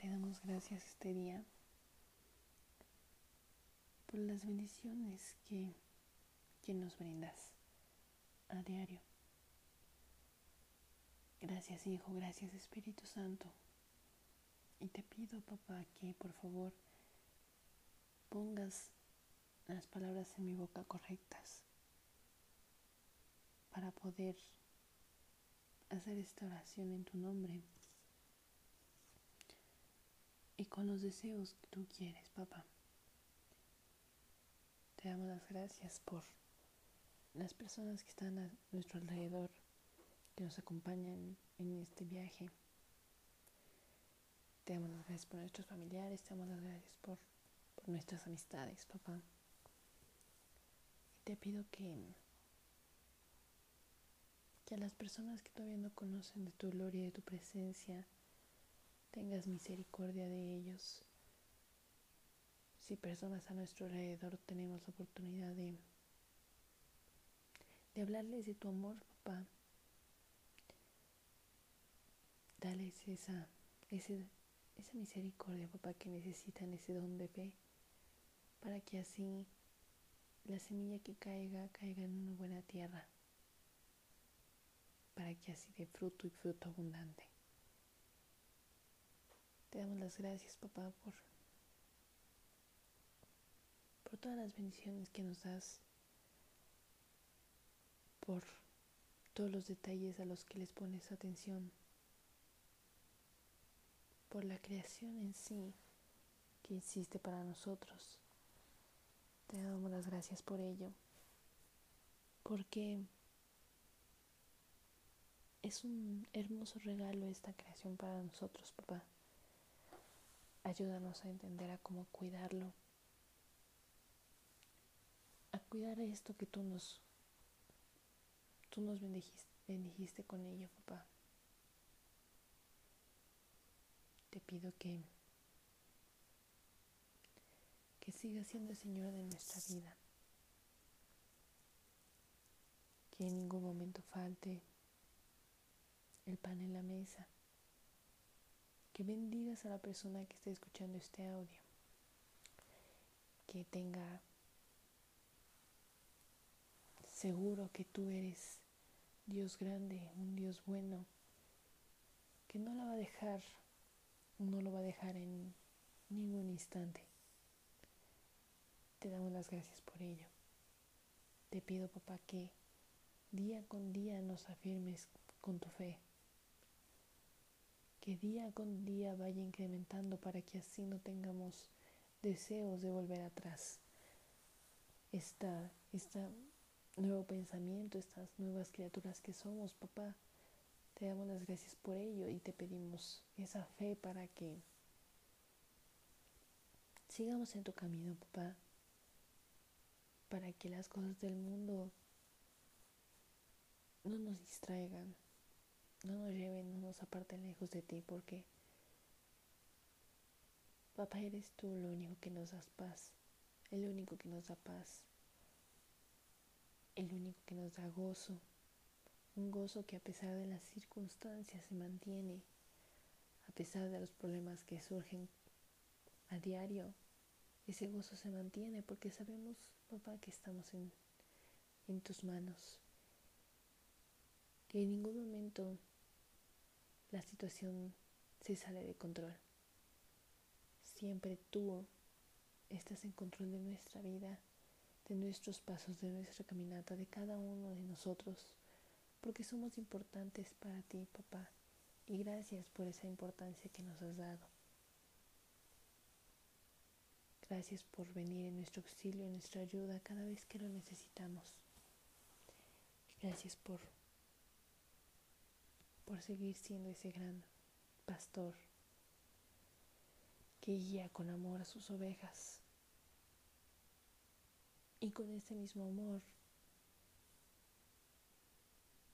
te damos gracias este día por las bendiciones que, que nos brindas a diario. Gracias Hijo, gracias Espíritu Santo. Y te pido, papá, que por favor pongas las palabras en mi boca correctas para poder hacer esta oración en tu nombre y con los deseos que tú quieres, papá. Te damos las gracias por las personas que están a nuestro alrededor, que nos acompañan en este viaje. Te damos las gracias por nuestros familiares, te damos las gracias por, por nuestras amistades, papá. Y te pido que, que a las personas que todavía no conocen de tu gloria y de tu presencia, tengas misericordia de ellos. Si personas a nuestro alrededor tenemos la oportunidad de, de hablarles de tu amor, papá, dales esa, ese, esa misericordia, papá, que necesitan ese don de fe, para que así la semilla que caiga, caiga en una buena tierra, para que así dé fruto y fruto abundante. Te damos las gracias, papá, por, por todas las bendiciones que nos das, por todos los detalles a los que les pones atención, por la creación en sí que existe para nosotros. Te damos las gracias por ello, porque es un hermoso regalo esta creación para nosotros, papá. Ayúdanos a entender a cómo cuidarlo, a cuidar esto que tú nos, tú nos bendijiste, bendijiste con ello, papá. Te pido que, que sigas siendo el Señor de nuestra vida, que en ningún momento falte el pan en la mesa que bendigas a la persona que esté escuchando este audio, que tenga seguro que tú eres Dios grande, un Dios bueno, que no la va a dejar, no lo va a dejar en ningún instante. Te damos las gracias por ello. Te pido, papá, que día con día nos afirmes con tu fe que día con día vaya incrementando para que así no tengamos deseos de volver atrás. Esta, este nuevo pensamiento, estas nuevas criaturas que somos, papá, te damos las gracias por ello y te pedimos esa fe para que sigamos en tu camino, papá, para que las cosas del mundo no nos distraigan, no nos lleven, no nos aparten lejos de ti, porque papá eres tú lo único que nos das paz, el único que nos da paz, el único que nos da gozo, un gozo que a pesar de las circunstancias se mantiene, a pesar de los problemas que surgen a diario, ese gozo se mantiene porque sabemos, papá, que estamos en, en tus manos, que en ningún momento la situación se sale de control. Siempre tú estás en control de nuestra vida, de nuestros pasos, de nuestra caminata, de cada uno de nosotros, porque somos importantes para ti, papá, y gracias por esa importancia que nos has dado. Gracias por venir en nuestro auxilio, en nuestra ayuda cada vez que lo necesitamos. Gracias por por seguir siendo ese gran pastor que guía con amor a sus ovejas. Y con ese mismo amor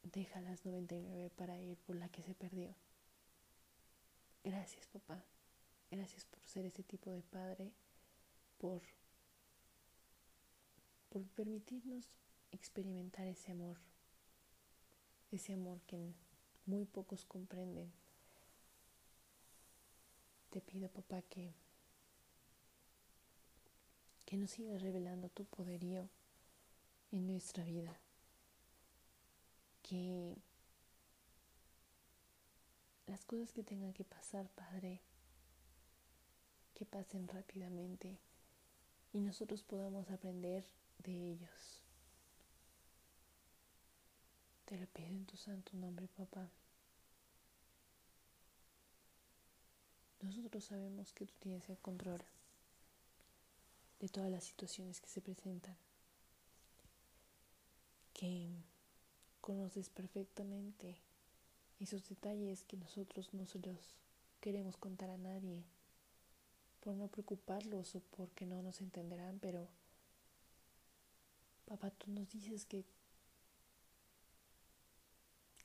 deja las 99 para ir por la que se perdió. Gracias papá, gracias por ser ese tipo de padre, por, por permitirnos experimentar ese amor, ese amor que muy pocos comprenden. te pido, papá, que, que nos sigas revelando tu poderío en nuestra vida. Que las cosas que tengan que pasar, Padre, que pasen rápidamente y nosotros podamos aprender de ellos. Te lo pido en tu santo nombre, papá. Nosotros sabemos que tú tienes el control de todas las situaciones que se presentan, que conoces perfectamente esos detalles que nosotros no se los queremos contar a nadie por no preocuparlos o porque no nos entenderán, pero papá, tú nos dices que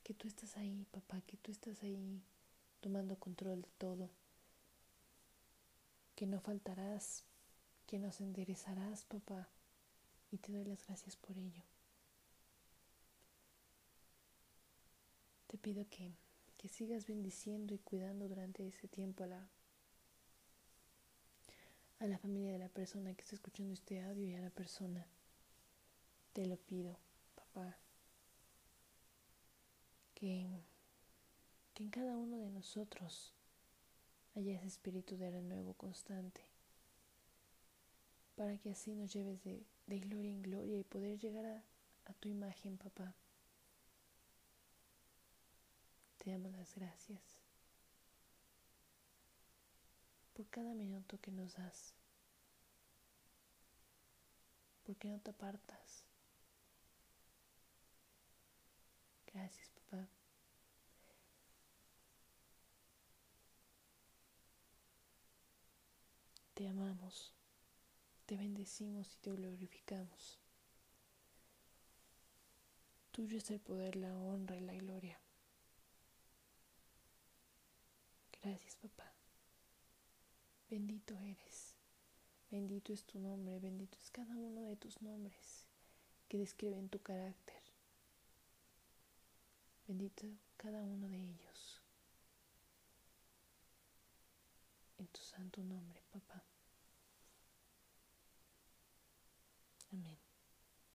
que tú estás ahí, papá, que tú estás ahí tomando control de todo, que no faltarás, que nos enderezarás, papá, y te doy las gracias por ello. Te pido que, que sigas bendiciendo y cuidando durante ese tiempo a la, a la familia de la persona que está escuchando este audio y a la persona. Te lo pido, papá, que, que en cada uno de nosotros haya ese espíritu de renuevo constante, para que así nos lleves de, de gloria en gloria y poder llegar a, a tu imagen, papá. Te damos las gracias por cada minuto que nos das, porque no te apartas. Gracias, papá. Te amamos, te bendecimos y te glorificamos. Tuyo es el poder, la honra y la gloria. Gracias, papá. Bendito eres. Bendito es tu nombre, bendito es cada uno de tus nombres que describen tu carácter. Bendito cada uno de ellos. En tu santo nombre, papá.